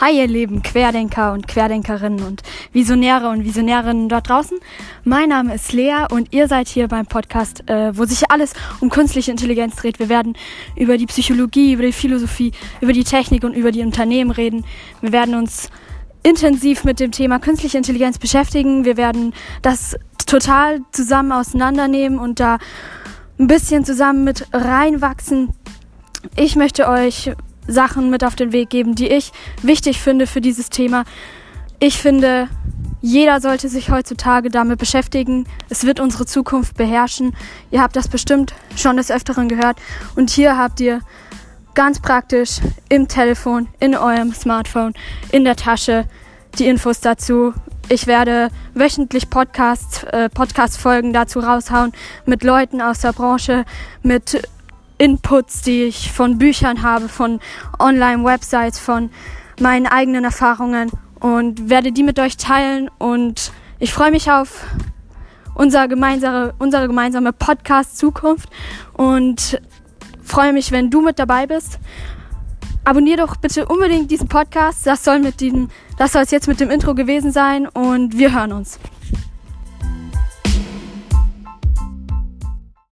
Hi ihr lieben Querdenker und Querdenkerinnen und Visionäre und Visionärinnen dort draußen. Mein Name ist Lea und ihr seid hier beim Podcast, äh, wo sich alles um künstliche Intelligenz dreht. Wir werden über die Psychologie, über die Philosophie, über die Technik und über die Unternehmen reden. Wir werden uns intensiv mit dem Thema künstliche Intelligenz beschäftigen. Wir werden das total zusammen auseinandernehmen und da ein bisschen zusammen mit reinwachsen. Ich möchte euch Sachen mit auf den Weg geben, die ich wichtig finde für dieses Thema. Ich finde, jeder sollte sich heutzutage damit beschäftigen. Es wird unsere Zukunft beherrschen. Ihr habt das bestimmt schon des Öfteren gehört. Und hier habt ihr ganz praktisch im Telefon, in eurem Smartphone, in der Tasche die Infos dazu. Ich werde wöchentlich Podcasts, äh, Podcast-Folgen dazu raushauen mit Leuten aus der Branche, mit Inputs, die ich von Büchern habe, von Online-Websites, von meinen eigenen Erfahrungen und werde die mit euch teilen. Und ich freue mich auf unser gemeinsame, unsere gemeinsame Podcast-Zukunft und freue mich, wenn du mit dabei bist. Abonnier doch bitte unbedingt diesen Podcast. Das soll mit diesem, das soll es jetzt mit dem Intro gewesen sein und wir hören uns.